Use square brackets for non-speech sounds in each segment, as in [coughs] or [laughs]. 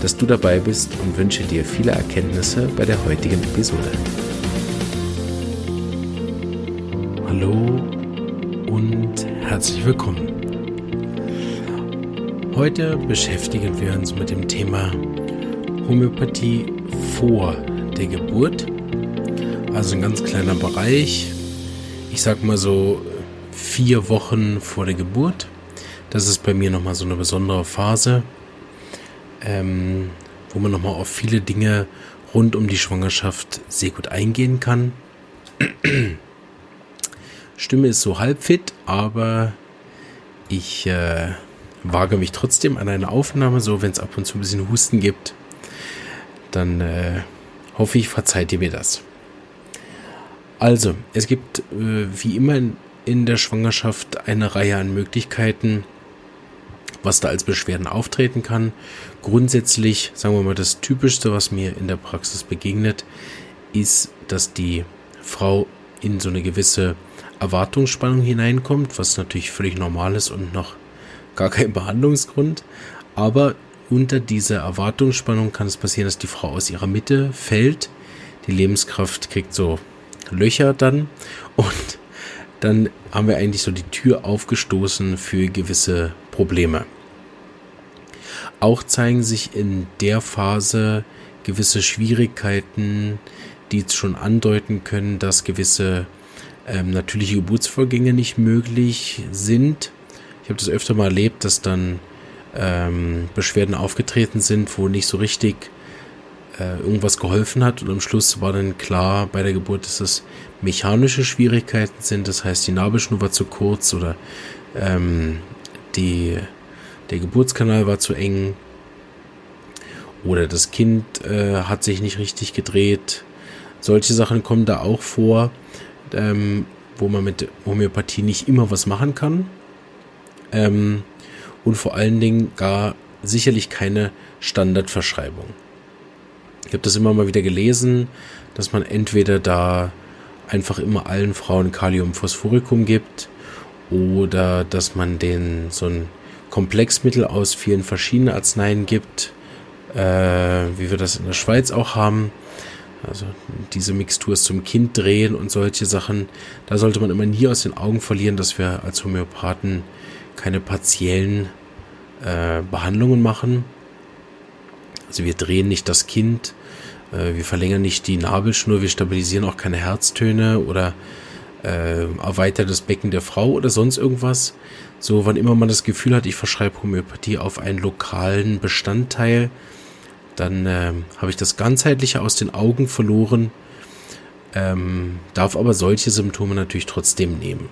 dass du dabei bist und wünsche dir viele Erkenntnisse bei der heutigen Episode. Hallo und herzlich willkommen. Heute beschäftigen wir uns mit dem Thema Homöopathie vor der Geburt. Also ein ganz kleiner Bereich. Ich sag mal so vier Wochen vor der Geburt. Das ist bei mir nochmal so eine besondere Phase ähm, wo man nochmal auf viele Dinge rund um die Schwangerschaft sehr gut eingehen kann. [clears throat] Stimme ist so halb fit, aber ich äh, wage mich trotzdem an eine Aufnahme, so wenn es ab und zu ein bisschen Husten gibt. Dann äh, hoffe ich, verzeiht ihr mir das. Also, es gibt äh, wie immer in, in der Schwangerschaft eine Reihe an Möglichkeiten, was da als Beschwerden auftreten kann. Grundsätzlich, sagen wir mal, das Typischste, was mir in der Praxis begegnet, ist, dass die Frau in so eine gewisse Erwartungsspannung hineinkommt, was natürlich völlig normal ist und noch gar kein Behandlungsgrund. Aber unter dieser Erwartungsspannung kann es passieren, dass die Frau aus ihrer Mitte fällt. Die Lebenskraft kriegt so Löcher dann und dann haben wir eigentlich so die Tür aufgestoßen für gewisse Probleme. Auch zeigen sich in der Phase gewisse Schwierigkeiten, die schon andeuten können, dass gewisse ähm, natürliche Geburtsvorgänge nicht möglich sind. Ich habe das öfter mal erlebt, dass dann ähm, Beschwerden aufgetreten sind, wo nicht so richtig äh, irgendwas geholfen hat. Und am Schluss war dann klar bei der Geburt, dass es mechanische Schwierigkeiten sind. Das heißt, die Nabelschnur war zu kurz oder ähm, die, der Geburtskanal war zu eng. Oder das Kind äh, hat sich nicht richtig gedreht. Solche Sachen kommen da auch vor, ähm, wo man mit Homöopathie nicht immer was machen kann. Ähm, und vor allen Dingen gar sicherlich keine Standardverschreibung. Ich habe das immer mal wieder gelesen, dass man entweder da einfach immer allen Frauen Kaliumphosphoricum gibt oder dass man den so ein Komplexmittel aus vielen verschiedenen Arzneien gibt, äh, wie wir das in der Schweiz auch haben. Also diese Mixtur zum Kind drehen und solche Sachen. Da sollte man immer nie aus den Augen verlieren, dass wir als Homöopathen keine partiellen äh, Behandlungen machen. Also wir drehen nicht das Kind, äh, wir verlängern nicht die Nabelschnur, wir stabilisieren auch keine Herztöne oder äh, erweitern das Becken der Frau oder sonst irgendwas. So, wann immer man das Gefühl hat, ich verschreibe Homöopathie auf einen lokalen Bestandteil, dann äh, habe ich das ganzheitliche aus den Augen verloren, ähm, darf aber solche Symptome natürlich trotzdem nehmen.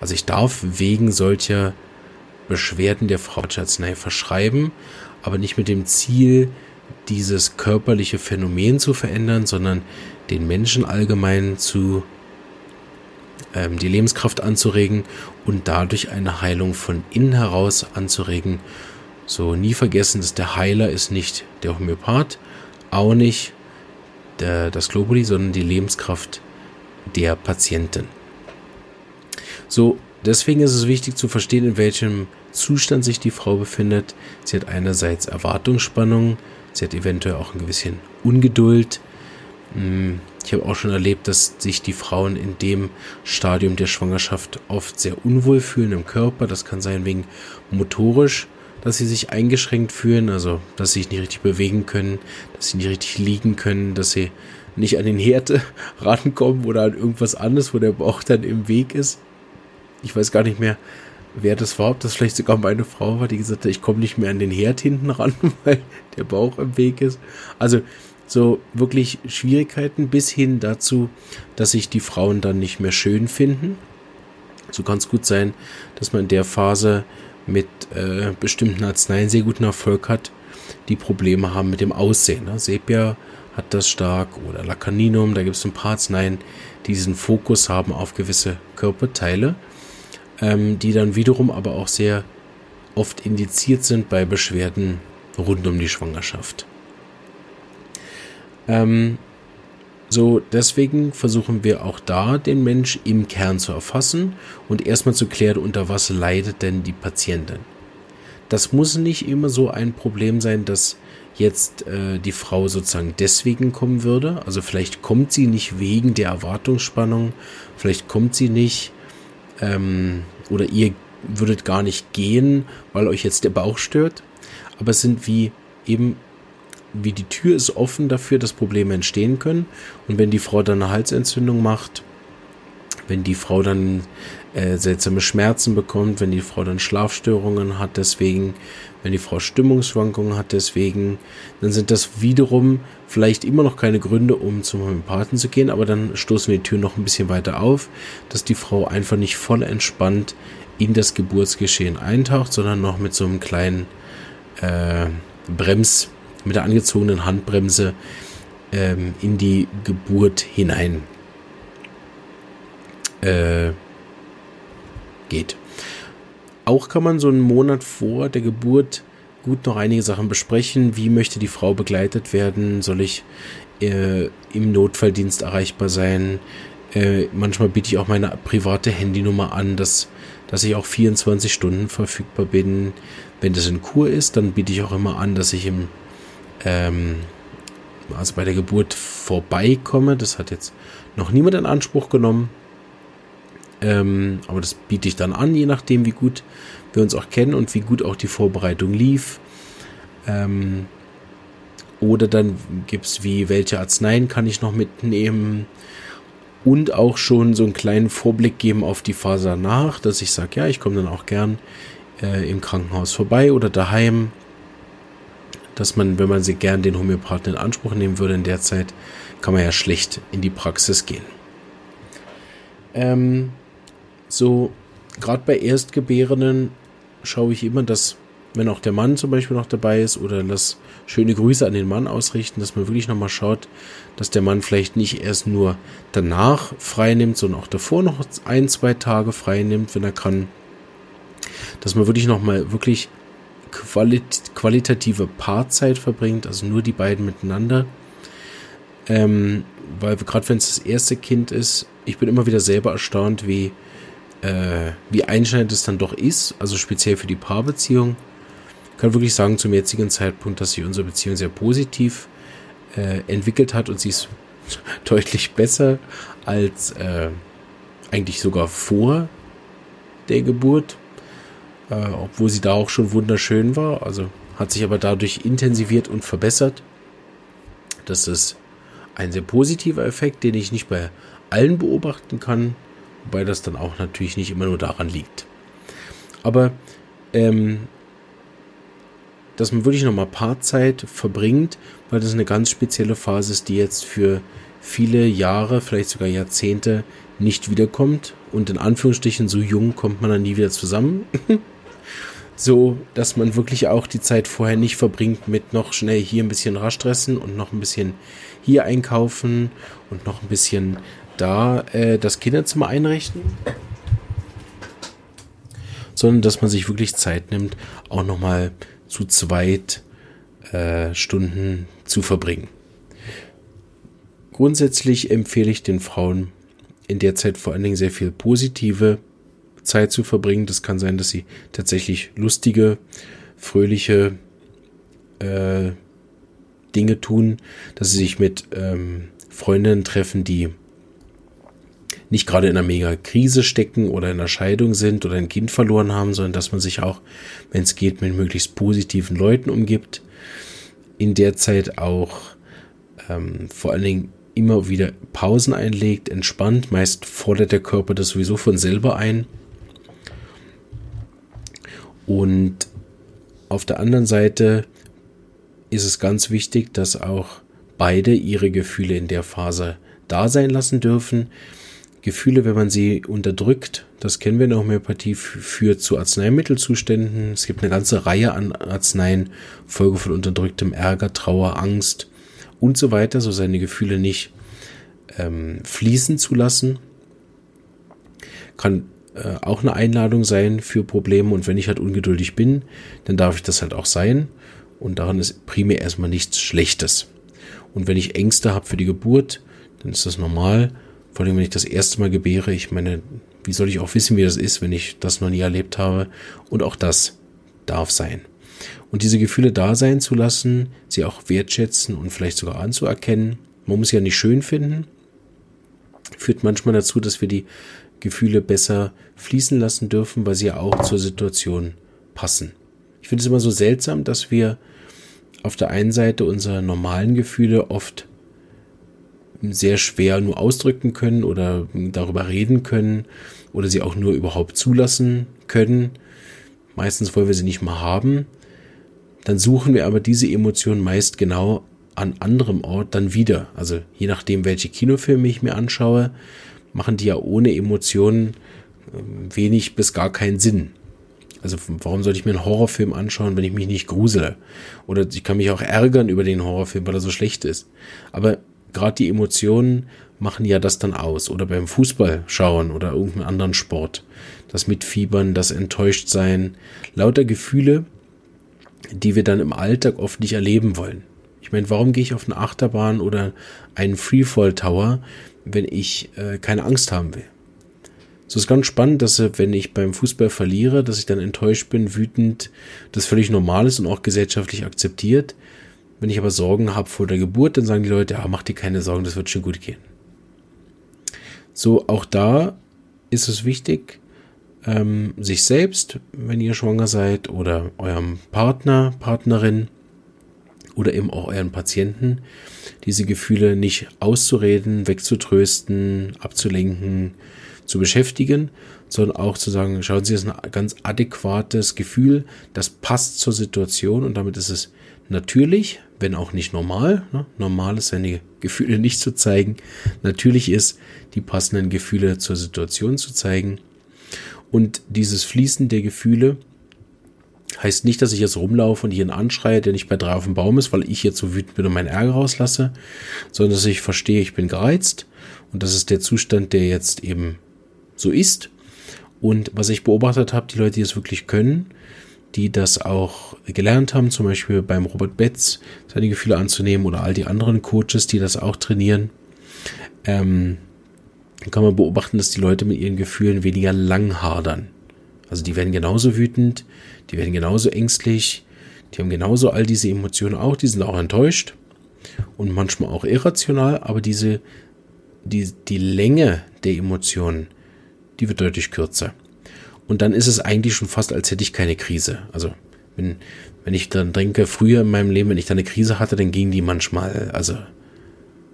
Also ich darf wegen solcher Beschwerden der Frau Arznei verschreiben, aber nicht mit dem Ziel, dieses körperliche Phänomen zu verändern, sondern den Menschen allgemein zu ähm, die Lebenskraft anzuregen und dadurch eine Heilung von innen heraus anzuregen. So nie vergessen, dass der Heiler ist nicht der Homöopath, auch nicht der, das Globuli, sondern die Lebenskraft der Patientin. So, deswegen ist es wichtig zu verstehen, in welchem Zustand sich die Frau befindet. Sie hat einerseits Erwartungsspannung, Sie hat eventuell auch ein bisschen Ungeduld. Ich habe auch schon erlebt, dass sich die Frauen in dem Stadium der Schwangerschaft oft sehr unwohl fühlen im Körper. Das kann sein wegen motorisch, dass sie sich eingeschränkt fühlen, also dass sie sich nicht richtig bewegen können, dass sie nicht richtig liegen können, dass sie nicht an den Herd [laughs] rankommen oder an irgendwas anderes, wo der Bauch dann im Weg ist. Ich weiß gar nicht mehr, wer das war, ob das vielleicht sogar meine Frau war, die gesagt hat, ich komme nicht mehr an den Herd hinten ran, [laughs] weil der Bauch im Weg ist. Also so wirklich Schwierigkeiten bis hin dazu, dass sich die Frauen dann nicht mehr schön finden. So kann es gut sein, dass man in der Phase mit äh, bestimmten Arzneien sehr guten Erfolg hat, die Probleme haben mit dem Aussehen. Ne? Sepia hat das stark oder Lacaninum, da gibt es ein paar Arzneien, die diesen Fokus haben auf gewisse Körperteile, ähm, die dann wiederum aber auch sehr oft indiziert sind bei Beschwerden rund um die Schwangerschaft. Ähm, so, deswegen versuchen wir auch da den Mensch im Kern zu erfassen und erstmal zu klären, unter was leidet denn die Patientin. Das muss nicht immer so ein Problem sein, dass jetzt äh, die Frau sozusagen deswegen kommen würde. Also vielleicht kommt sie nicht wegen der Erwartungsspannung, vielleicht kommt sie nicht ähm, oder ihr würdet gar nicht gehen, weil euch jetzt der Bauch stört. Aber es sind wie eben wie die Tür ist offen dafür, dass Probleme entstehen können. Und wenn die Frau dann eine Halsentzündung macht, wenn die Frau dann äh, seltsame Schmerzen bekommt, wenn die Frau dann Schlafstörungen hat, deswegen, wenn die Frau Stimmungsschwankungen hat, deswegen, dann sind das wiederum vielleicht immer noch keine Gründe, um zum Homöopathen zu gehen, aber dann stoßen wir die Tür noch ein bisschen weiter auf, dass die Frau einfach nicht voll entspannt in das Geburtsgeschehen eintaucht, sondern noch mit so einem kleinen äh, Brems mit der angezogenen Handbremse ähm, in die Geburt hinein äh, geht. Auch kann man so einen Monat vor der Geburt gut noch einige Sachen besprechen. Wie möchte die Frau begleitet werden? Soll ich äh, im Notfalldienst erreichbar sein? Äh, manchmal biete ich auch meine private Handynummer an, dass, dass ich auch 24 Stunden verfügbar bin. Wenn das in Kur ist, dann biete ich auch immer an, dass ich im ähm, also bei der Geburt vorbeikomme. Das hat jetzt noch niemand in Anspruch genommen. Ähm, aber das biete ich dann an, je nachdem, wie gut wir uns auch kennen und wie gut auch die Vorbereitung lief. Ähm, oder dann gibt es wie, welche Arzneien kann ich noch mitnehmen? Und auch schon so einen kleinen Vorblick geben auf die Phase danach, dass ich sage, ja, ich komme dann auch gern äh, im Krankenhaus vorbei oder daheim dass man, wenn man sie gern den Homöopathen in Anspruch nehmen würde in der Zeit, kann man ja schlecht in die Praxis gehen. Ähm, so, gerade bei Erstgebärenden schaue ich immer, dass, wenn auch der Mann zum Beispiel noch dabei ist, oder lass schöne Grüße an den Mann ausrichten, dass man wirklich nochmal schaut, dass der Mann vielleicht nicht erst nur danach frei nimmt, sondern auch davor noch ein, zwei Tage frei nimmt, wenn er kann. Dass man wirklich nochmal wirklich qualit qualitative Paarzeit verbringt, also nur die beiden miteinander. Ähm, weil gerade wenn es das erste Kind ist, ich bin immer wieder selber erstaunt, wie, äh, wie einschneidend es dann doch ist, also speziell für die Paarbeziehung. Ich kann wirklich sagen zum jetzigen Zeitpunkt, dass sich unsere Beziehung sehr positiv äh, entwickelt hat und sie ist [laughs] deutlich besser als äh, eigentlich sogar vor der Geburt äh, obwohl sie da auch schon wunderschön war. Also hat sich aber dadurch intensiviert und verbessert. Das ist ein sehr positiver Effekt, den ich nicht bei allen beobachten kann, wobei das dann auch natürlich nicht immer nur daran liegt. Aber ähm, dass man wirklich nochmal Paarzeit verbringt, weil das eine ganz spezielle Phase ist, die jetzt für viele Jahre, vielleicht sogar Jahrzehnte nicht wiederkommt. Und in Anführungsstrichen, so jung kommt man dann nie wieder zusammen. [laughs] so dass man wirklich auch die Zeit vorher nicht verbringt mit noch schnell hier ein bisschen raschstressen und noch ein bisschen hier einkaufen und noch ein bisschen da äh, das Kinderzimmer einrichten, sondern dass man sich wirklich Zeit nimmt, auch noch mal zu zweit äh, Stunden zu verbringen. Grundsätzlich empfehle ich den Frauen in der Zeit vor allen Dingen sehr viel positive Zeit zu verbringen. Das kann sein, dass sie tatsächlich lustige, fröhliche äh, Dinge tun, dass sie sich mit ähm, Freundinnen treffen, die nicht gerade in einer mega Krise stecken oder in einer Scheidung sind oder ein Kind verloren haben, sondern dass man sich auch, wenn es geht, mit möglichst positiven Leuten umgibt. In der Zeit auch ähm, vor allen Dingen immer wieder Pausen einlegt, entspannt. Meist fordert der Körper das sowieso von selber ein. Und auf der anderen Seite ist es ganz wichtig, dass auch beide ihre Gefühle in der Phase da sein lassen dürfen. Gefühle, wenn man sie unterdrückt, das kennen wir in der Homöopathie, führt zu Arzneimittelzuständen. Es gibt eine ganze Reihe an Arzneien, Folge von unterdrücktem Ärger, Trauer, Angst und so weiter, so seine Gefühle nicht ähm, fließen zu lassen, kann äh, auch eine Einladung sein für Probleme. Und wenn ich halt ungeduldig bin, dann darf ich das halt auch sein. Und daran ist primär erstmal nichts Schlechtes. Und wenn ich Ängste habe für die Geburt, dann ist das normal. Vor allem, wenn ich das erste Mal gebäre. Ich meine, wie soll ich auch wissen, wie das ist, wenn ich das noch nie erlebt habe? Und auch das darf sein. Und diese Gefühle da sein zu lassen, sie auch wertschätzen und vielleicht sogar anzuerkennen. Man muss sie ja nicht schön finden. Führt manchmal dazu, dass wir die Gefühle besser fließen lassen dürfen, weil sie ja auch zur Situation passen. Ich finde es immer so seltsam, dass wir auf der einen Seite unsere normalen Gefühle oft sehr schwer nur ausdrücken können oder darüber reden können oder sie auch nur überhaupt zulassen können. Meistens wollen wir sie nicht mal haben. Dann suchen wir aber diese Emotionen meist genau an anderem Ort dann wieder. Also je nachdem, welche Kinofilme ich mir anschaue, machen die ja ohne Emotionen ähm, wenig bis gar keinen Sinn. Also warum sollte ich mir einen Horrorfilm anschauen, wenn ich mich nicht grusele? Oder ich kann mich auch ärgern über den Horrorfilm, weil er so schlecht ist. Aber gerade die Emotionen machen ja das dann aus. Oder beim Fußball schauen oder irgendeinen anderen Sport. Das Mitfiebern, das Enttäuschtsein. Lauter Gefühle, die wir dann im Alltag oft nicht erleben wollen. Ich meine, warum gehe ich auf eine Achterbahn oder einen Freefall Tower, wenn ich äh, keine Angst haben will? So ist ganz spannend, dass äh, wenn ich beim Fußball verliere, dass ich dann enttäuscht bin, wütend, das völlig normal ist und auch gesellschaftlich akzeptiert. Wenn ich aber Sorgen habe vor der Geburt, dann sagen die Leute, ja, mach dir keine Sorgen, das wird schon gut gehen. So, auch da ist es wichtig, ähm, sich selbst, wenn ihr schwanger seid, oder eurem Partner, Partnerin oder eben auch euren Patienten, diese Gefühle nicht auszureden, wegzutrösten, abzulenken, zu beschäftigen, sondern auch zu sagen, schauen Sie, das ist ein ganz adäquates Gefühl, das passt zur Situation und damit ist es natürlich, wenn auch nicht normal. Ne? Normal ist seine Gefühle nicht zu zeigen. Natürlich ist, die passenden Gefühle zur Situation zu zeigen. Und dieses Fließen der Gefühle heißt nicht, dass ich jetzt rumlaufe und jeden anschreie, der nicht bei drei auf dem Baum ist, weil ich jetzt so wütend bin und meinen Ärger rauslasse, sondern dass ich verstehe, ich bin gereizt und das ist der Zustand, der jetzt eben so ist. Und was ich beobachtet habe, die Leute, die es wirklich können, die das auch gelernt haben, zum Beispiel beim Robert Betz, seine Gefühle anzunehmen oder all die anderen Coaches, die das auch trainieren, ähm, kann man beobachten, dass die Leute mit ihren Gefühlen weniger lang hadern. Also die werden genauso wütend, die werden genauso ängstlich, die haben genauso all diese Emotionen auch, die sind auch enttäuscht und manchmal auch irrational, aber diese, die, die Länge der Emotionen, die wird deutlich kürzer. Und dann ist es eigentlich schon fast, als hätte ich keine Krise. Also, wenn, wenn ich dann denke, früher in meinem Leben, wenn ich da eine Krise hatte, dann ging die manchmal, also,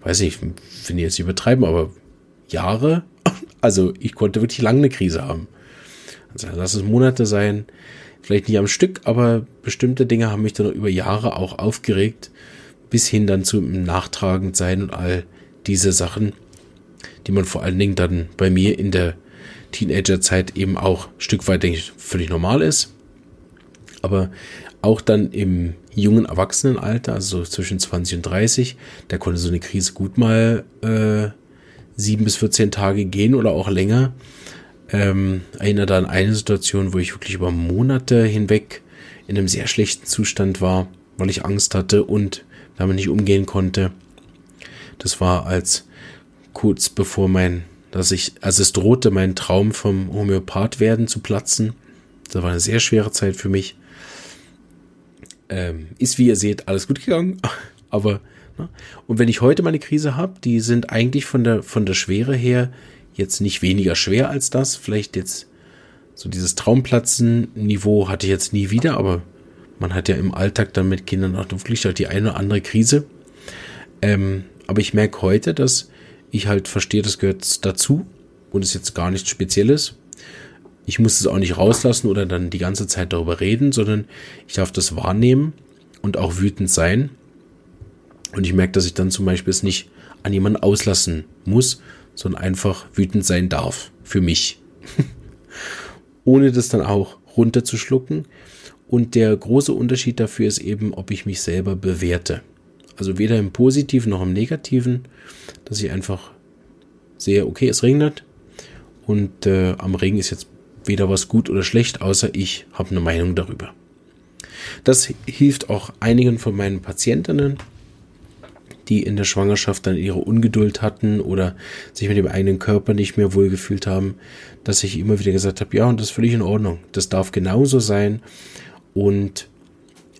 weiß nicht, finde ich jetzt übertreiben, aber Jahre, [laughs] also ich konnte wirklich lange eine Krise haben. Also lass es Monate sein, vielleicht nicht am Stück, aber bestimmte Dinge haben mich dann über Jahre auch aufgeregt, bis hin dann zum nachtragend sein und all diese Sachen, die man vor allen Dingen dann bei mir in der Teenagerzeit eben auch Stück weit, denke ich, völlig normal ist. Aber auch dann im jungen Erwachsenenalter, also zwischen 20 und 30, da konnte so eine Krise gut mal äh, sieben bis 14 Tage gehen oder auch länger. Ähm, erinnere an eine Situation, wo ich wirklich über Monate hinweg in einem sehr schlechten Zustand war, weil ich Angst hatte und damit nicht umgehen konnte. Das war als kurz bevor mein dass ich, also es drohte, mein Traum vom Homöopath werden zu platzen. Das war eine sehr schwere Zeit für mich. Ähm, ist, wie ihr seht, alles gut gegangen. [laughs] Aber, ne? und wenn ich heute meine Krise habe, die sind eigentlich von der, von der Schwere her jetzt nicht weniger schwer als das. Vielleicht jetzt so dieses Traumplatzen-Niveau hatte ich jetzt nie wieder, aber man hat ja im Alltag dann mit Kindern auch wirklich halt die eine oder andere Krise. Ähm, aber ich merke heute, dass ich halt verstehe, das gehört dazu und ist jetzt gar nichts Spezielles. Ich muss es auch nicht rauslassen oder dann die ganze Zeit darüber reden, sondern ich darf das wahrnehmen und auch wütend sein. Und ich merke, dass ich dann zum Beispiel es nicht an jemanden auslassen muss, sondern einfach wütend sein darf. Für mich. [laughs] Ohne das dann auch runterzuschlucken. Und der große Unterschied dafür ist eben, ob ich mich selber bewerte. Also weder im Positiven noch im Negativen, dass ich einfach sehe, okay, es regnet und äh, am Regen ist jetzt weder was gut oder schlecht, außer ich habe eine Meinung darüber. Das hilft auch einigen von meinen Patientinnen, die in der Schwangerschaft dann ihre Ungeduld hatten oder sich mit dem eigenen Körper nicht mehr wohlgefühlt haben, dass ich immer wieder gesagt habe, ja, und das ist völlig in Ordnung. Das darf genauso sein. Und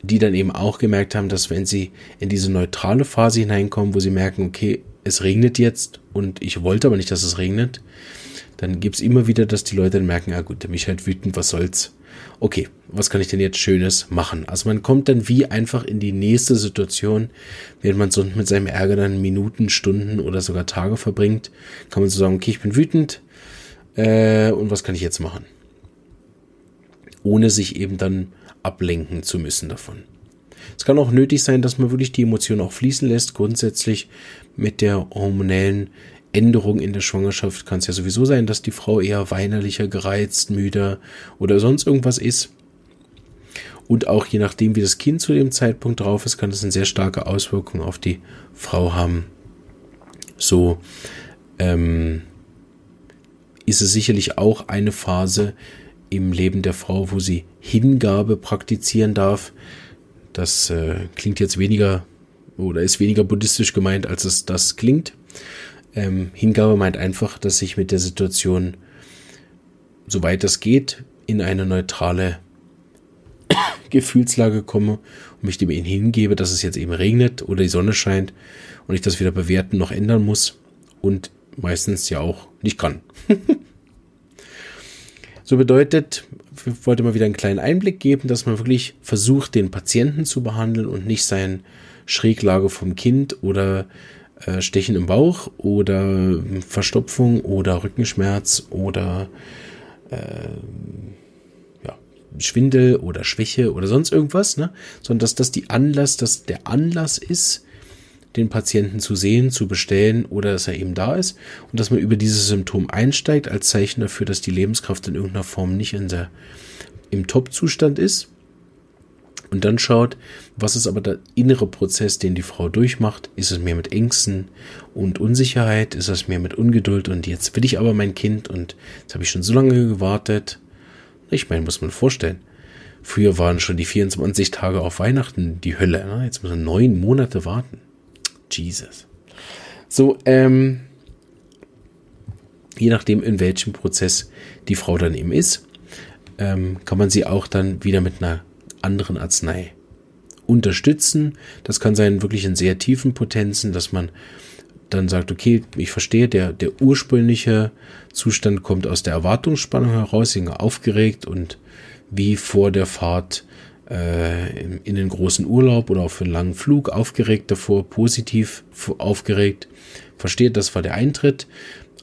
die dann eben auch gemerkt haben, dass wenn sie in diese neutrale Phase hineinkommen, wo sie merken, okay, es regnet jetzt und ich wollte aber nicht, dass es regnet, dann gibt es immer wieder, dass die Leute dann merken, ah gut, der mich halt wütend, was soll's. Okay, was kann ich denn jetzt Schönes machen? Also man kommt dann wie einfach in die nächste Situation, während man sonst mit seinem Ärger dann Minuten, Stunden oder sogar Tage verbringt, kann man so sagen, okay, ich bin wütend äh, und was kann ich jetzt machen? Ohne sich eben dann ablenken zu müssen davon. Es kann auch nötig sein, dass man wirklich die Emotionen auch fließen lässt. Grundsätzlich mit der hormonellen Änderung in der Schwangerschaft kann es ja sowieso sein, dass die Frau eher weinerlicher, gereizt, müder oder sonst irgendwas ist. Und auch je nachdem, wie das Kind zu dem Zeitpunkt drauf ist, kann das eine sehr starke Auswirkung auf die Frau haben. So ähm, ist es sicherlich auch eine Phase im Leben der Frau, wo sie Hingabe praktizieren darf. Das äh, klingt jetzt weniger oder ist weniger buddhistisch gemeint, als es das klingt. Ähm, Hingabe meint einfach, dass ich mit der Situation, soweit es geht, in eine neutrale [coughs] Gefühlslage komme und mich dem hingebe, dass es jetzt eben regnet oder die Sonne scheint und ich das wieder bewerten noch ändern muss und meistens ja auch nicht kann. [laughs] so bedeutet, ich wollte mal wieder einen kleinen Einblick geben, dass man wirklich versucht, den Patienten zu behandeln und nicht sein Schräglage vom Kind oder äh, Stechen im Bauch oder Verstopfung oder Rückenschmerz oder äh, ja, Schwindel oder Schwäche oder sonst irgendwas, ne? sondern dass das die Anlass, dass der Anlass ist, den Patienten zu sehen, zu bestellen oder dass er eben da ist und dass man über dieses Symptom einsteigt als Zeichen dafür, dass die Lebenskraft in irgendeiner Form nicht in der, im Top-Zustand ist und dann schaut, was ist aber der innere Prozess, den die Frau durchmacht. Ist es mehr mit Ängsten und Unsicherheit? Ist es mehr mit Ungeduld? Und jetzt will ich aber mein Kind und jetzt habe ich schon so lange gewartet. Ich meine, muss man vorstellen. Früher waren schon die 24 Tage auf Weihnachten die Hölle. Ne? Jetzt muss man neun Monate warten. Jesus. So, ähm, je nachdem, in welchem Prozess die Frau dann eben ist, ähm, kann man sie auch dann wieder mit einer anderen Arznei unterstützen. Das kann sein wirklich in sehr tiefen Potenzen, dass man dann sagt, okay, ich verstehe, der, der ursprüngliche Zustand kommt aus der Erwartungsspannung heraus, aufgeregt und wie vor der Fahrt äh, in den großen Urlaub oder für einen langen Flug aufgeregt davor, positiv aufgeregt. Versteht, das war der Eintritt,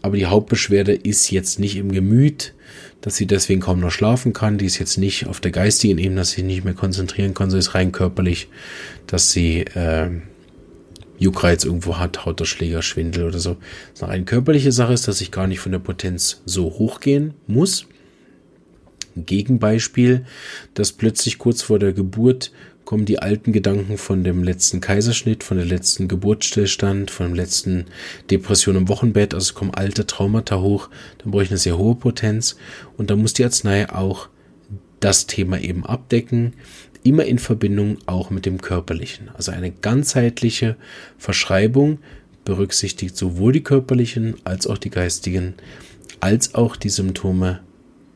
aber die Hauptbeschwerde ist jetzt nicht im Gemüt, dass sie deswegen kaum noch schlafen kann. Die ist jetzt nicht auf der geistigen Ebene, dass sie nicht mehr konzentrieren kann, sondern ist rein körperlich, dass sie äh, Juckreiz irgendwo hat, Hautausschläger, Schwindel oder so. Das ist eine körperliche Sache ist, dass ich gar nicht von der Potenz so hochgehen muss. Ein Gegenbeispiel, dass plötzlich kurz vor der Geburt kommen die alten Gedanken von dem letzten Kaiserschnitt, von der letzten Geburtsstillstand, von der letzten Depression im Wochenbett, also kommen alte Traumata hoch, dann brauche ich eine sehr hohe Potenz. Und dann muss die Arznei auch das Thema eben abdecken, immer in Verbindung auch mit dem körperlichen. Also eine ganzheitliche Verschreibung berücksichtigt sowohl die körperlichen als auch die geistigen, als auch die Symptome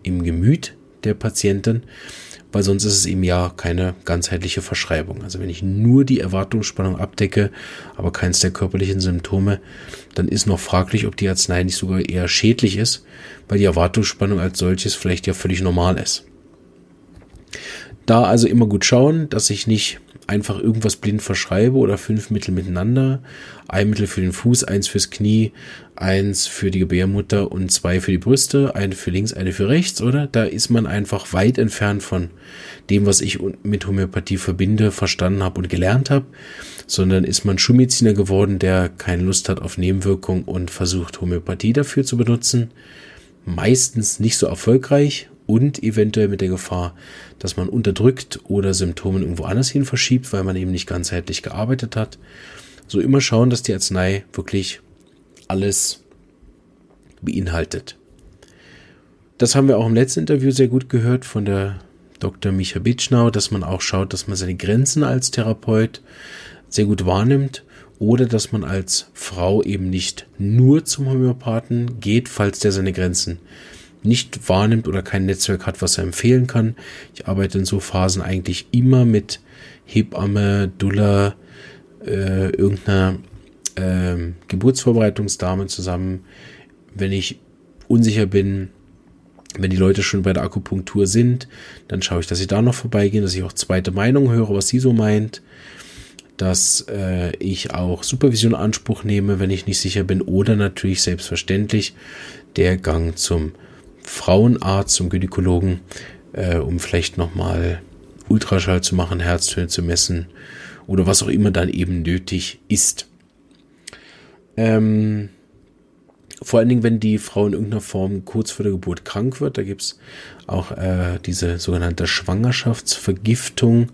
im Gemüt der Patienten weil sonst ist es eben ja keine ganzheitliche Verschreibung. Also wenn ich nur die Erwartungsspannung abdecke, aber keins der körperlichen Symptome, dann ist noch fraglich, ob die Arznei nicht sogar eher schädlich ist, weil die Erwartungsspannung als solches vielleicht ja völlig normal ist. Da also immer gut schauen, dass ich nicht einfach irgendwas blind verschreibe oder fünf Mittel miteinander. Ein Mittel für den Fuß, eins fürs Knie, eins für die Gebärmutter und zwei für die Brüste, eine für links, eine für rechts, oder? Da ist man einfach weit entfernt von dem, was ich mit Homöopathie verbinde, verstanden habe und gelernt habe, sondern ist man Schulmediziner geworden, der keine Lust hat auf Nebenwirkungen und versucht Homöopathie dafür zu benutzen. Meistens nicht so erfolgreich und eventuell mit der Gefahr, dass man unterdrückt oder Symptome irgendwo anders hin verschiebt, weil man eben nicht ganzheitlich gearbeitet hat. So immer schauen, dass die Arznei wirklich alles beinhaltet. Das haben wir auch im letzten Interview sehr gut gehört von der Dr. Micha Bitschnau, dass man auch schaut, dass man seine Grenzen als Therapeut sehr gut wahrnimmt oder dass man als Frau eben nicht nur zum Homöopathen geht, falls der seine Grenzen nicht wahrnimmt oder kein Netzwerk hat, was er empfehlen kann. Ich arbeite in so Phasen eigentlich immer mit Hebamme, Dulla, äh, irgendeiner äh, Geburtsvorbereitungsdame zusammen. Wenn ich unsicher bin, wenn die Leute schon bei der Akupunktur sind, dann schaue ich, dass sie da noch vorbeigehen, dass ich auch zweite Meinung höre, was sie so meint dass äh, ich auch Supervision Anspruch nehme, wenn ich nicht sicher bin, oder natürlich selbstverständlich der Gang zum Frauenarzt, zum Gynäkologen, äh, um vielleicht nochmal Ultraschall zu machen, Herztöne zu messen oder was auch immer dann eben nötig ist. Ähm, vor allen Dingen, wenn die Frau in irgendeiner Form kurz vor der Geburt krank wird, da gibt es auch äh, diese sogenannte Schwangerschaftsvergiftung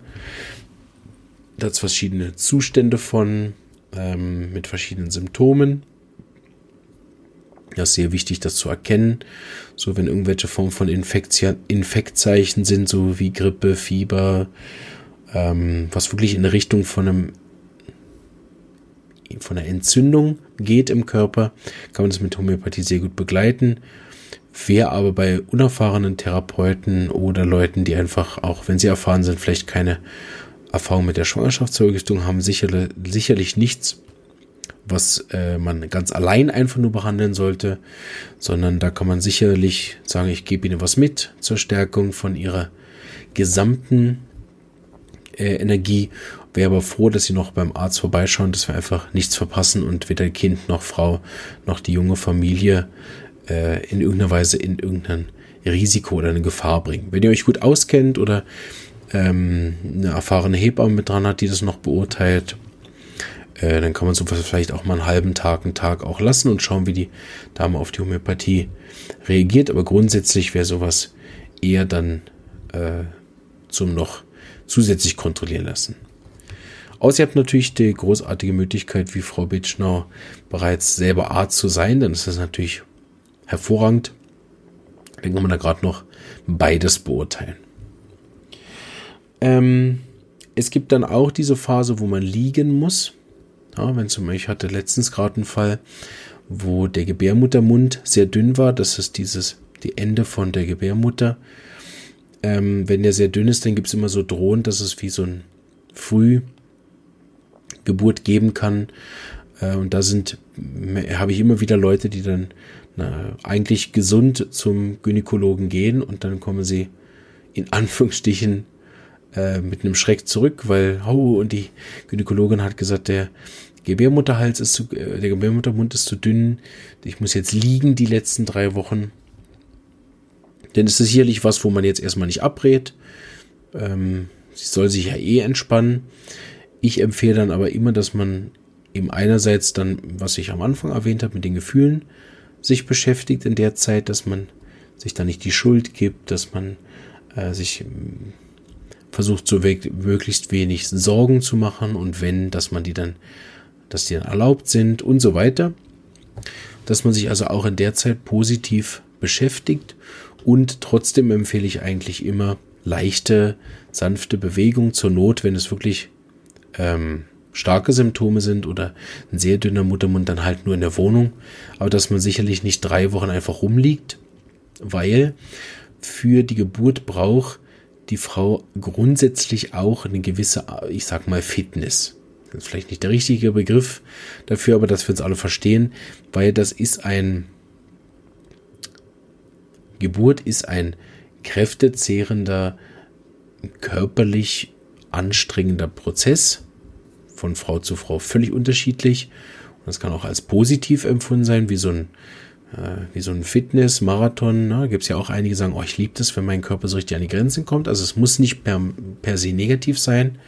da hat es verschiedene Zustände von, ähm, mit verschiedenen Symptomen. Das ist sehr wichtig, das zu erkennen. So, wenn irgendwelche Formen von Infektzeichen sind, so wie Grippe, Fieber, ähm, was wirklich in Richtung von einem von einer Entzündung geht im Körper, kann man das mit Homöopathie sehr gut begleiten. Wer aber bei unerfahrenen Therapeuten oder Leuten, die einfach, auch wenn sie erfahren sind, vielleicht keine Erfahrung mit der Schwangerschaftsvergiftung haben sicherlich, sicherlich nichts, was äh, man ganz allein einfach nur behandeln sollte, sondern da kann man sicherlich sagen, ich gebe Ihnen was mit zur Stärkung von Ihrer gesamten äh, Energie. Wäre aber froh, dass Sie noch beim Arzt vorbeischauen, dass wir einfach nichts verpassen und weder Kind noch Frau noch die junge Familie äh, in irgendeiner Weise in irgendein Risiko oder eine Gefahr bringen. Wenn ihr euch gut auskennt oder ähm, eine erfahrene Hebamme mit dran hat, die das noch beurteilt, äh, dann kann man sowas vielleicht auch mal einen halben Tag, einen Tag auch lassen und schauen, wie die Dame auf die Homöopathie reagiert. Aber grundsätzlich wäre sowas eher dann äh, zum noch zusätzlich kontrollieren lassen. Außer ihr habt natürlich die großartige Möglichkeit, wie Frau Bitschnau bereits selber Arzt zu sein, dann ist das natürlich hervorragend. Dann kann man da gerade noch beides beurteilen. Ähm, es gibt dann auch diese Phase, wo man liegen muss. Ja, wenn zum Beispiel, ich hatte letztens gerade einen Fall, wo der Gebärmuttermund sehr dünn war. Das ist dieses, die Ende von der Gebärmutter. Ähm, wenn der sehr dünn ist, dann gibt es immer so Drohnen, dass es wie so ein Frühgeburt geben kann. Äh, und da sind, habe ich immer wieder Leute, die dann na, eigentlich gesund zum Gynäkologen gehen und dann kommen sie in [laughs] Anführungsstrichen äh, mit einem Schreck zurück, weil, oh, und die Gynäkologin hat gesagt, der Gebärmutterhals ist zu, äh, der Gebärmuttermund ist zu dünn, ich muss jetzt liegen die letzten drei Wochen. Denn es ist sicherlich was, wo man jetzt erstmal nicht abrät. Ähm, sie soll sich ja eh entspannen. Ich empfehle dann aber immer, dass man eben einerseits dann, was ich am Anfang erwähnt habe, mit den Gefühlen sich beschäftigt in der Zeit, dass man sich da nicht die Schuld gibt, dass man äh, sich versucht so möglichst wenig Sorgen zu machen und wenn, dass man die dann, dass die erlaubt sind und so weiter. Dass man sich also auch in der Zeit positiv beschäftigt und trotzdem empfehle ich eigentlich immer leichte, sanfte Bewegung zur Not, wenn es wirklich ähm, starke Symptome sind oder ein sehr dünner Muttermund, dann halt nur in der Wohnung. Aber dass man sicherlich nicht drei Wochen einfach rumliegt, weil für die Geburt braucht die Frau grundsätzlich auch eine gewisse, ich sag mal, Fitness. Das ist vielleicht nicht der richtige Begriff dafür, aber dass wir uns alle verstehen, weil das ist ein, Geburt ist ein kräftezehrender, körperlich anstrengender Prozess von Frau zu Frau völlig unterschiedlich. Und das kann auch als positiv empfunden sein, wie so ein äh, wie so ein Fitness-Marathon. Ne? Gibt es ja auch einige, die sagen, oh, ich liebe das, wenn mein Körper so richtig an die Grenzen kommt. Also es muss nicht per, per se negativ sein.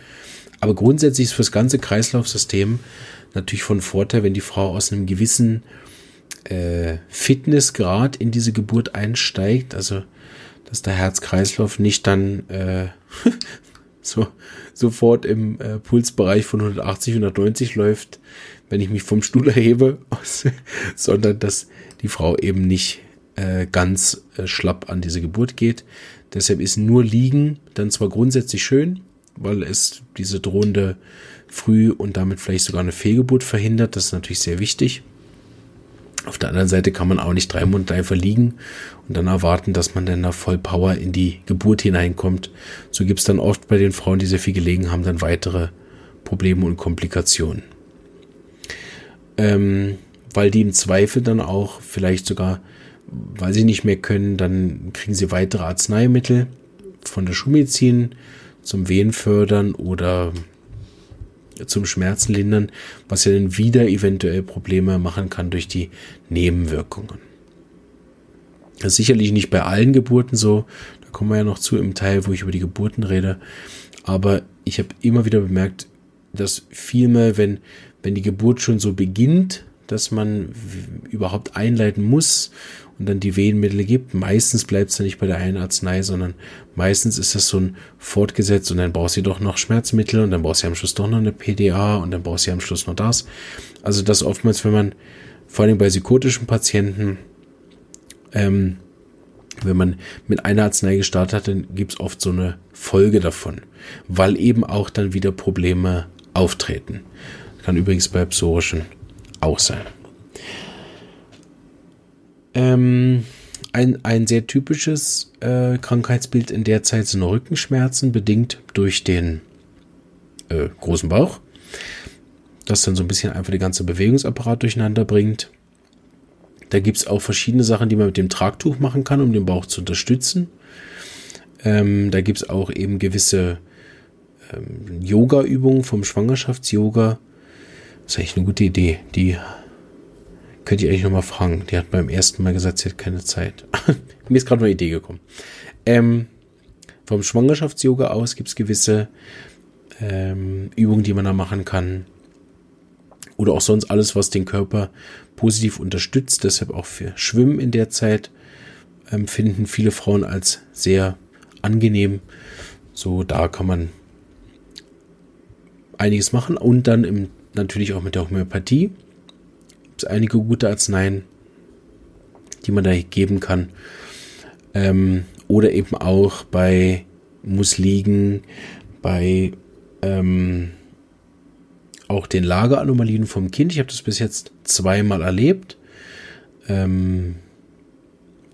Aber grundsätzlich ist fürs ganze Kreislaufsystem natürlich von Vorteil, wenn die Frau aus einem gewissen äh, Fitnessgrad in diese Geburt einsteigt. Also dass der Herz-Kreislauf nicht dann äh, [laughs] so sofort im äh, Pulsbereich von 180, 190 läuft, wenn ich mich vom Stuhl erhebe, [laughs] sondern dass die Frau eben nicht äh, ganz äh, schlapp an diese Geburt geht. Deshalb ist nur Liegen dann zwar grundsätzlich schön, weil es diese drohende Früh- und damit vielleicht sogar eine Fehlgeburt verhindert. Das ist natürlich sehr wichtig. Auf der anderen Seite kann man auch nicht drei Monate einfach liegen und dann erwarten, dass man dann nach Vollpower in die Geburt hineinkommt. So gibt es dann oft bei den Frauen, die sehr viel gelegen haben, dann weitere Probleme und Komplikationen. Ähm, weil die im Zweifel dann auch vielleicht sogar, weil sie nicht mehr können, dann kriegen sie weitere Arzneimittel von der Schulmedizin zum Wehen fördern oder zum Schmerzen lindern, was ja dann wieder eventuell Probleme machen kann durch die Nebenwirkungen. Das ist sicherlich nicht bei allen Geburten so, da kommen wir ja noch zu im Teil, wo ich über die Geburten rede, aber ich habe immer wieder bemerkt, dass vielmehr, wenn, wenn die Geburt schon so beginnt, dass man überhaupt einleiten muss und dann die Wehenmittel gibt. Meistens bleibt es ja nicht bei der einen Arznei, sondern meistens ist das so ein fortgesetzt und dann braucht sie doch noch Schmerzmittel und dann braucht sie am Schluss doch noch eine PDA und dann braucht sie am Schluss noch das. Also das oftmals, wenn man, vor allem bei psychotischen Patienten, ähm, wenn man mit einer Arznei gestartet hat, dann gibt es oft so eine Folge davon, weil eben auch dann wieder Probleme auftreten. Kann übrigens bei psorischen auch sein. Ähm, ein, ein sehr typisches äh, Krankheitsbild in der Zeit sind Rückenschmerzen, bedingt durch den äh, großen Bauch. Das dann so ein bisschen einfach den ganzen Bewegungsapparat durcheinander bringt. Da gibt es auch verschiedene Sachen, die man mit dem Tragtuch machen kann, um den Bauch zu unterstützen. Ähm, da gibt es auch eben gewisse ähm, Yoga-Übungen vom Schwangerschafts-Yoga. Das ist eigentlich eine gute Idee. Die Könnt ihr eigentlich nochmal fragen. Die hat beim ersten Mal gesagt, sie hat keine Zeit. [laughs] Mir ist gerade eine Idee gekommen. Ähm, vom Schwangerschafts-Yoga aus gibt es gewisse ähm, Übungen, die man da machen kann. Oder auch sonst alles, was den Körper positiv unterstützt. Deshalb auch für Schwimmen in der Zeit empfinden viele Frauen als sehr angenehm. So, da kann man einiges machen. Und dann im, natürlich auch mit der Homöopathie gibt es einige gute Arzneien, die man da geben kann. Ähm, oder eben auch bei Musligen, bei ähm, auch den Lageranomalien vom Kind. Ich habe das bis jetzt zweimal erlebt, ähm,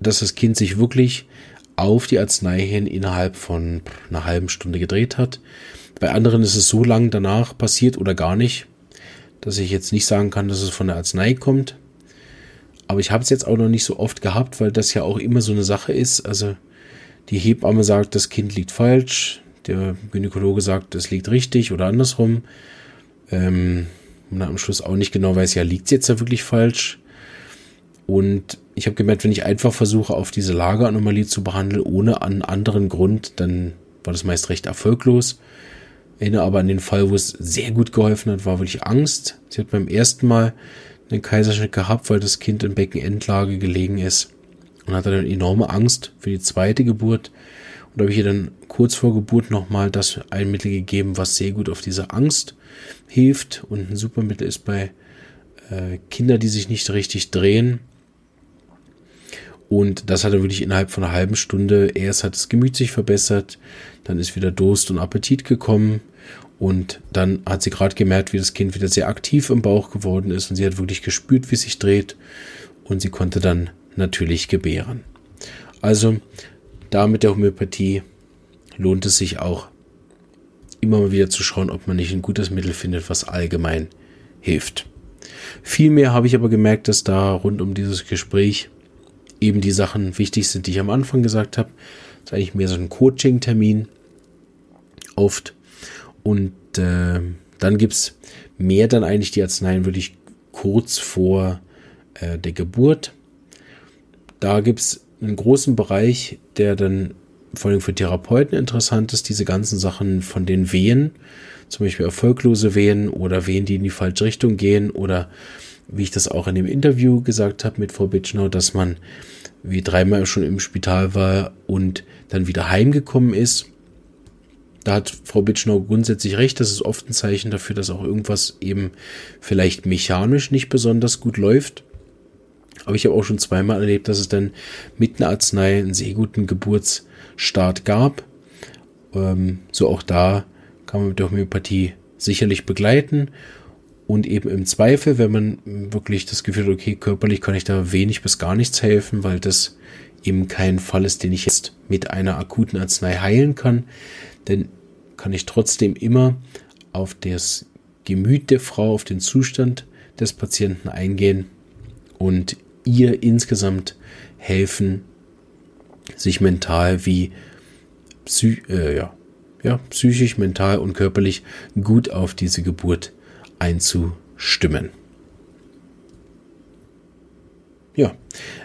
dass das Kind sich wirklich auf die Arznei hin innerhalb von einer halben Stunde gedreht hat. Bei anderen ist es so lang danach passiert oder gar nicht dass ich jetzt nicht sagen kann, dass es von der Arznei kommt. Aber ich habe es jetzt auch noch nicht so oft gehabt, weil das ja auch immer so eine Sache ist. Also die Hebamme sagt, das Kind liegt falsch, der Gynäkologe sagt, es liegt richtig oder andersrum. Ähm, und am Schluss auch nicht genau weiß, ja, liegt es jetzt ja wirklich falsch? Und ich habe gemerkt, wenn ich einfach versuche, auf diese Lageranomalie zu behandeln, ohne einen anderen Grund, dann war das meist recht erfolglos. Erinnere aber an den Fall, wo es sehr gut geholfen hat, war wirklich Angst. Sie hat beim ersten Mal einen Kaiserschnitt gehabt, weil das Kind in Beckenendlage gelegen ist und hatte dann enorme Angst für die zweite Geburt. Und da habe ich ihr dann kurz vor Geburt nochmal das ein Mittel gegeben, was sehr gut auf diese Angst hilft und ein super Mittel ist bei äh, Kindern, die sich nicht richtig drehen. Und das hat er wirklich innerhalb von einer halben Stunde. Erst hat das Gemüt sich verbessert, dann ist wieder Durst und Appetit gekommen. Und dann hat sie gerade gemerkt, wie das Kind wieder sehr aktiv im Bauch geworden ist. Und sie hat wirklich gespürt, wie es sich dreht. Und sie konnte dann natürlich gebären. Also da mit der Homöopathie lohnt es sich auch immer mal wieder zu schauen, ob man nicht ein gutes Mittel findet, was allgemein hilft. Vielmehr habe ich aber gemerkt, dass da rund um dieses Gespräch eben die Sachen wichtig sind, die ich am Anfang gesagt habe. Das ist eigentlich mehr so ein Coaching-Termin oft. Und äh, dann gibt es mehr dann eigentlich die Arzneien wirklich kurz vor äh, der Geburt. Da gibt es einen großen Bereich, der dann vor allem für Therapeuten interessant ist, diese ganzen Sachen von den Wehen, zum Beispiel erfolglose Wehen oder Wehen, die in die falsche Richtung gehen oder wie ich das auch in dem Interview gesagt habe mit Frau Bitschnau, dass man wie dreimal schon im Spital war und dann wieder heimgekommen ist. Da hat Frau Bitschnau grundsätzlich recht. Das ist oft ein Zeichen dafür, dass auch irgendwas eben vielleicht mechanisch nicht besonders gut läuft. Aber ich habe auch schon zweimal erlebt, dass es dann mit einer Arznei einen sehr guten Geburtsstart gab. Ähm, so auch da kann man mit der Homöopathie sicherlich begleiten. Und eben im Zweifel, wenn man wirklich das Gefühl hat, okay, körperlich kann ich da wenig bis gar nichts helfen, weil das eben kein Fall ist, den ich jetzt mit einer akuten Arznei heilen kann, dann kann ich trotzdem immer auf das Gemüt der Frau, auf den Zustand des Patienten eingehen und ihr insgesamt helfen, sich mental wie psy äh, ja, ja, psychisch, mental und körperlich gut auf diese Geburt einzustimmen. Ja,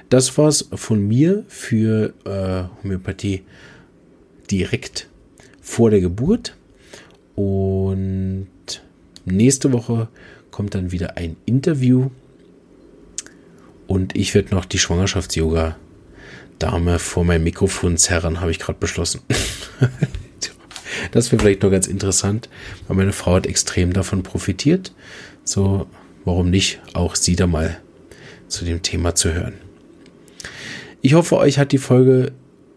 das war's von mir für äh, Homöopathie direkt vor der Geburt. Und nächste Woche kommt dann wieder ein Interview. Und ich werde noch die Schwangerschafts-Yoga-Dame vor meinem Mikrofon zerren, habe ich gerade beschlossen. [laughs] Das wäre vielleicht noch ganz interessant, weil meine Frau hat extrem davon profitiert. So, warum nicht auch sie da mal zu dem Thema zu hören. Ich hoffe, euch hat die Folge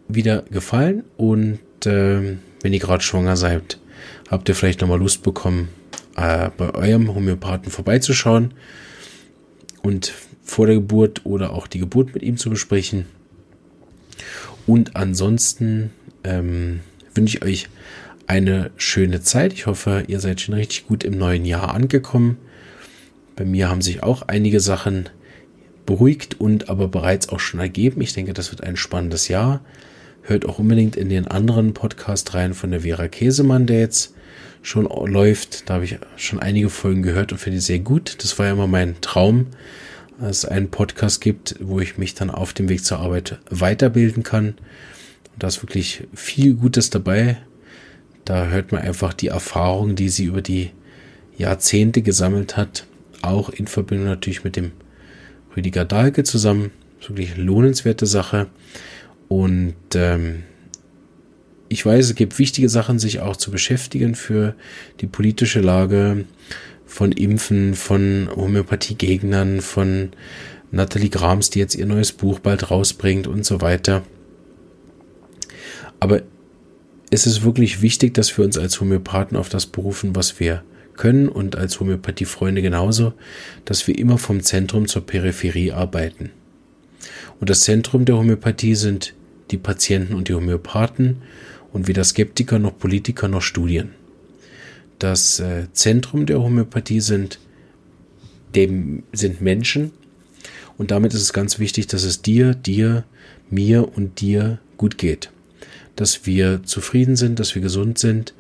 wieder gefallen und äh, wenn ihr gerade schwanger seid, habt ihr vielleicht nochmal Lust bekommen, äh, bei eurem Homöopathen vorbeizuschauen und vor der Geburt oder auch die Geburt mit ihm zu besprechen. Und ansonsten ähm, wünsche ich euch eine schöne Zeit. Ich hoffe, ihr seid schon richtig gut im neuen Jahr angekommen. Bei mir haben sich auch einige Sachen beruhigt und aber bereits auch schon ergeben. Ich denke, das wird ein spannendes Jahr. Hört auch unbedingt in den anderen Podcast rein von der Vera Käsemann, der jetzt schon läuft. Da habe ich schon einige Folgen gehört und finde ich sehr gut. Das war ja immer mein Traum, dass es einen Podcast gibt, wo ich mich dann auf dem Weg zur Arbeit weiterbilden kann. Und da ist wirklich viel Gutes dabei. Da hört man einfach die Erfahrung, die sie über die Jahrzehnte gesammelt hat, auch in Verbindung natürlich mit dem Rüdiger Dahlke zusammen. Wirklich lohnenswerte Sache. Und ähm, ich weiß, es gibt wichtige Sachen, sich auch zu beschäftigen für die politische Lage von Impfen, von Homöopathiegegnern, von Nathalie Grams, die jetzt ihr neues Buch bald rausbringt und so weiter. Aber es ist wirklich wichtig, dass wir uns als Homöopathen auf das berufen, was wir können und als Homöopathiefreunde genauso, dass wir immer vom Zentrum zur Peripherie arbeiten. Und das Zentrum der Homöopathie sind die Patienten und die Homöopathen und weder Skeptiker noch Politiker noch Studien. Das äh, Zentrum der Homöopathie sind, dem, sind Menschen und damit ist es ganz wichtig, dass es dir, dir, mir und dir gut geht dass wir zufrieden sind, dass wir gesund sind,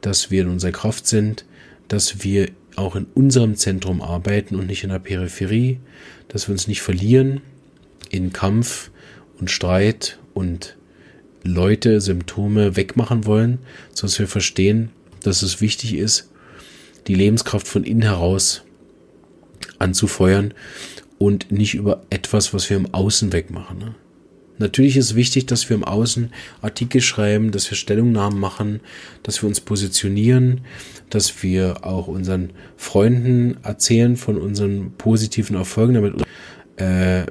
dass wir in unserer Kraft sind, dass wir auch in unserem Zentrum arbeiten und nicht in der Peripherie, dass wir uns nicht verlieren in Kampf und Streit und Leute Symptome wegmachen wollen, sondern wir verstehen, dass es wichtig ist, die Lebenskraft von innen heraus anzufeuern und nicht über etwas, was wir im Außen wegmachen. Natürlich ist wichtig, dass wir im Außen Artikel schreiben, dass wir Stellungnahmen machen, dass wir uns positionieren, dass wir auch unseren Freunden erzählen von unseren positiven Erfolgen, damit äh,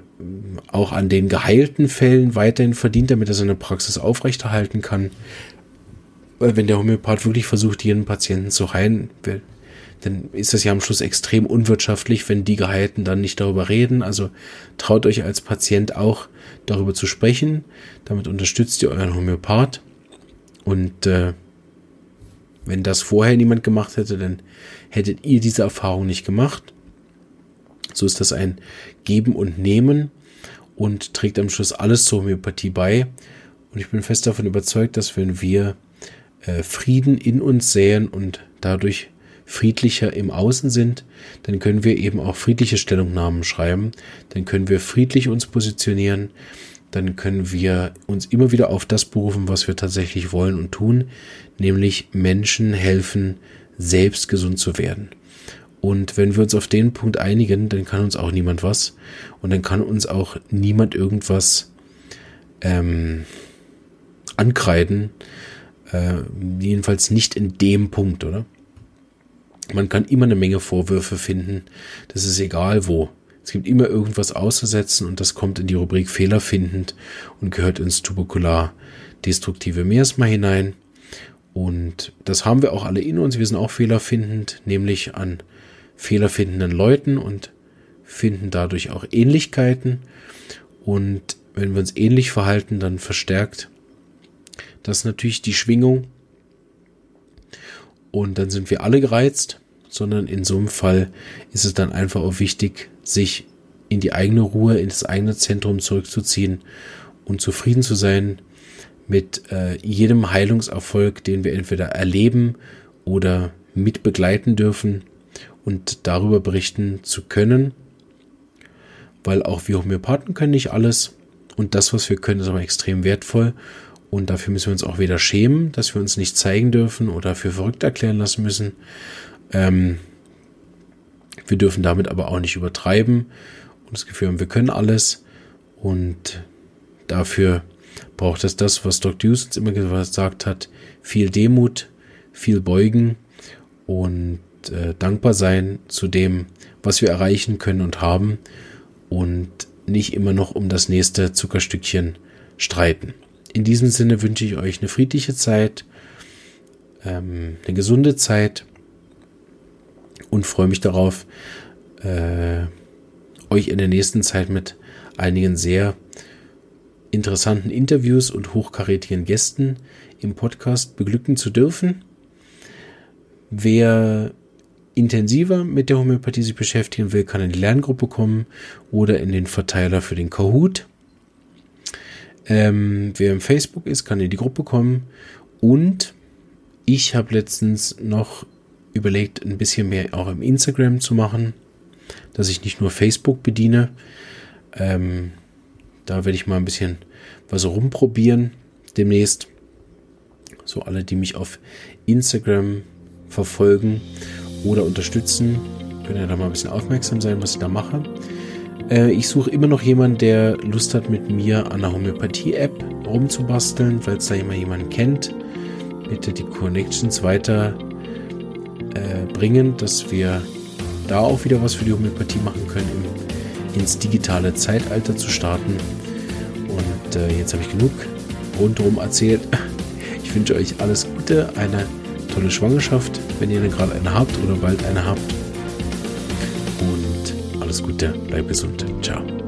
auch an den geheilten Fällen weiterhin verdient, damit er seine Praxis aufrechterhalten kann. Weil wenn der Homöopath wirklich versucht, jeden Patienten zu heilen, dann ist das ja am Schluss extrem unwirtschaftlich, wenn die Geheilten dann nicht darüber reden. Also traut euch als Patient auch darüber zu sprechen. Damit unterstützt ihr euren Homöopath. Und äh, wenn das vorher niemand gemacht hätte, dann hättet ihr diese Erfahrung nicht gemacht. So ist das ein Geben und Nehmen und trägt am Schluss alles zur Homöopathie bei. Und ich bin fest davon überzeugt, dass wenn wir äh, Frieden in uns säen und dadurch friedlicher im Außen sind, dann können wir eben auch friedliche Stellungnahmen schreiben, dann können wir friedlich uns positionieren, dann können wir uns immer wieder auf das berufen, was wir tatsächlich wollen und tun, nämlich Menschen helfen, selbst gesund zu werden. Und wenn wir uns auf den Punkt einigen, dann kann uns auch niemand was. Und dann kann uns auch niemand irgendwas ähm, ankreiden. Äh, jedenfalls nicht in dem Punkt, oder? Man kann immer eine Menge Vorwürfe finden. Das ist egal wo. Es gibt immer irgendwas auszusetzen und das kommt in die Rubrik fehlerfindend und gehört ins tuberkular destruktive Miasma hinein. Und das haben wir auch alle in uns. Wir sind auch fehlerfindend, nämlich an fehlerfindenden Leuten und finden dadurch auch Ähnlichkeiten. Und wenn wir uns ähnlich verhalten, dann verstärkt das natürlich die Schwingung. Und dann sind wir alle gereizt, sondern in so einem Fall ist es dann einfach auch wichtig, sich in die eigene Ruhe, in das eigene Zentrum zurückzuziehen und zufrieden zu sein mit äh, jedem Heilungserfolg, den wir entweder erleben oder mit begleiten dürfen und darüber berichten zu können, weil auch wir Homöopathen können nicht alles und das, was wir können, ist aber extrem wertvoll und dafür müssen wir uns auch weder schämen, dass wir uns nicht zeigen dürfen oder für verrückt erklären lassen müssen. Ähm, wir dürfen damit aber auch nicht übertreiben und das Gefühl haben, wir können alles und dafür braucht es das, was Dr. Uns immer gesagt hat, viel Demut, viel Beugen und äh, dankbar sein zu dem, was wir erreichen können und haben und nicht immer noch um das nächste Zuckerstückchen streiten. In diesem Sinne wünsche ich euch eine friedliche Zeit, ähm, eine gesunde Zeit und freue mich darauf, äh, euch in der nächsten Zeit mit einigen sehr interessanten Interviews und hochkarätigen Gästen im Podcast beglücken zu dürfen. Wer intensiver mit der Homöopathie sich beschäftigen will, kann in die Lerngruppe kommen oder in den Verteiler für den Kahoot. Ähm, wer im Facebook ist, kann in die Gruppe kommen. Und ich habe letztens noch überlegt, ein bisschen mehr auch im Instagram zu machen, dass ich nicht nur Facebook bediene. Ähm, da werde ich mal ein bisschen was rumprobieren demnächst. So alle, die mich auf Instagram verfolgen oder unterstützen, können ja da mal ein bisschen aufmerksam sein, was ich da mache. Äh, ich suche immer noch jemanden, der Lust hat, mit mir an der Homöopathie-App rumzubasteln, falls da immer jemanden kennt. Bitte die Connections weiter äh, bringen, dass wir da auch wieder was für die Homöopathie machen können, im, ins digitale Zeitalter zu starten. Und äh, jetzt habe ich genug rundherum erzählt. Ich wünsche euch alles Gute, eine tolle Schwangerschaft, wenn ihr gerade eine habt oder bald eine habt. Alles Gute, bleibt gesund. Ciao.